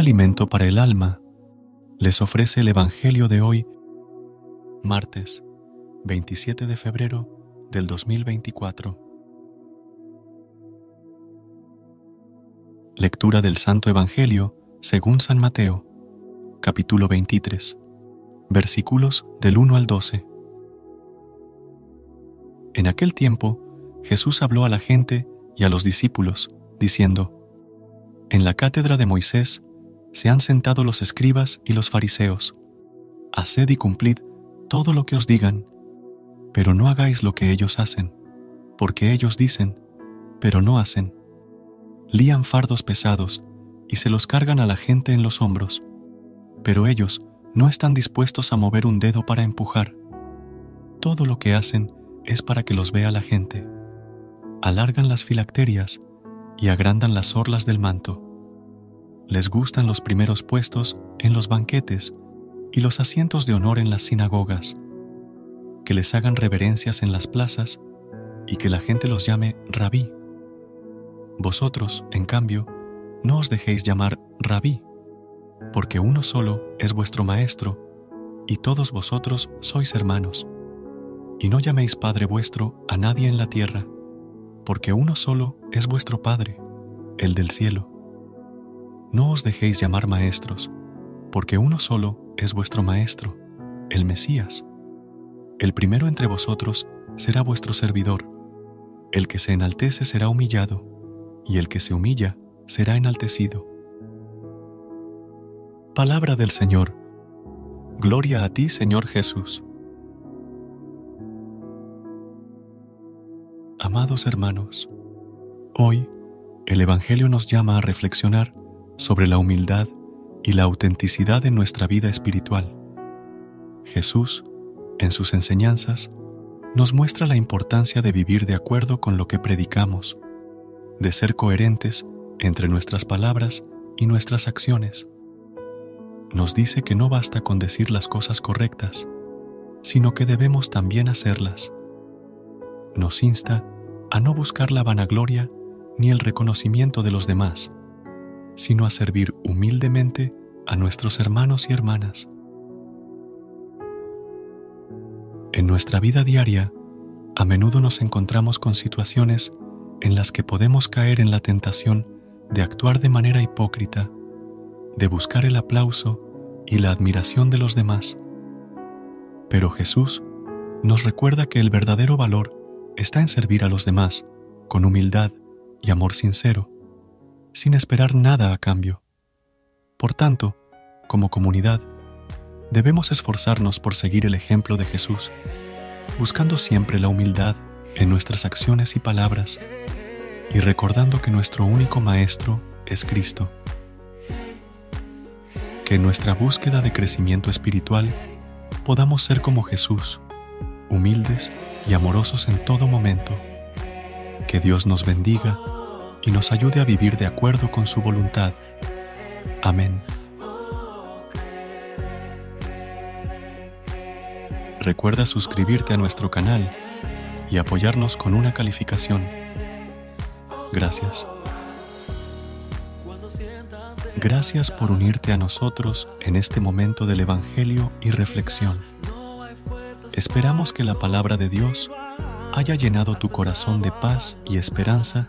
alimento para el alma, les ofrece el Evangelio de hoy, martes 27 de febrero del 2024. Lectura del Santo Evangelio según San Mateo, capítulo 23, versículos del 1 al 12. En aquel tiempo, Jesús habló a la gente y a los discípulos, diciendo, En la cátedra de Moisés se han sentado los escribas y los fariseos. Haced y cumplid todo lo que os digan, pero no hagáis lo que ellos hacen, porque ellos dicen, pero no hacen. Lían fardos pesados y se los cargan a la gente en los hombros, pero ellos no están dispuestos a mover un dedo para empujar. Todo lo que hacen es para que los vea la gente. Alargan las filacterias y agrandan las orlas del manto. Les gustan los primeros puestos en los banquetes y los asientos de honor en las sinagogas, que les hagan reverencias en las plazas y que la gente los llame rabí. Vosotros, en cambio, no os dejéis llamar rabí, porque uno solo es vuestro maestro, y todos vosotros sois hermanos. Y no llaméis Padre vuestro a nadie en la tierra, porque uno solo es vuestro Padre, el del cielo. No os dejéis llamar maestros, porque uno solo es vuestro Maestro, el Mesías. El primero entre vosotros será vuestro servidor. El que se enaltece será humillado, y el que se humilla será enaltecido. Palabra del Señor. Gloria a ti, Señor Jesús. Amados hermanos, hoy el Evangelio nos llama a reflexionar sobre la humildad y la autenticidad de nuestra vida espiritual. Jesús, en sus enseñanzas, nos muestra la importancia de vivir de acuerdo con lo que predicamos, de ser coherentes entre nuestras palabras y nuestras acciones. Nos dice que no basta con decir las cosas correctas, sino que debemos también hacerlas. Nos insta a no buscar la vanagloria ni el reconocimiento de los demás, sino a servir humildemente a nuestros hermanos y hermanas. En nuestra vida diaria, a menudo nos encontramos con situaciones en las que podemos caer en la tentación de actuar de manera hipócrita, de buscar el aplauso y la admiración de los demás. Pero Jesús nos recuerda que el verdadero valor está en servir a los demás con humildad y amor sincero, sin esperar nada a cambio. Por tanto, como comunidad, debemos esforzarnos por seguir el ejemplo de Jesús, buscando siempre la humildad en nuestras acciones y palabras y recordando que nuestro único Maestro es Cristo. Que en nuestra búsqueda de crecimiento espiritual podamos ser como Jesús, humildes y amorosos en todo momento. Que Dios nos bendiga y nos ayude a vivir de acuerdo con su voluntad. Amén. Recuerda suscribirte a nuestro canal y apoyarnos con una calificación. Gracias. Gracias por unirte a nosotros en este momento del Evangelio y reflexión. Esperamos que la palabra de Dios haya llenado tu corazón de paz y esperanza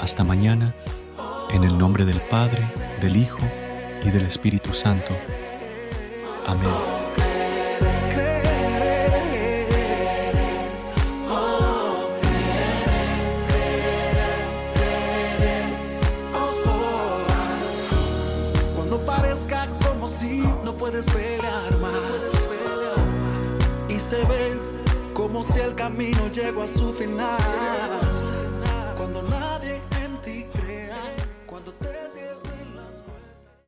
Hasta mañana, en el nombre del Padre, del Hijo y del Espíritu Santo. Amén. puedes pelear más. Y se ve como si el camino llegó a su final.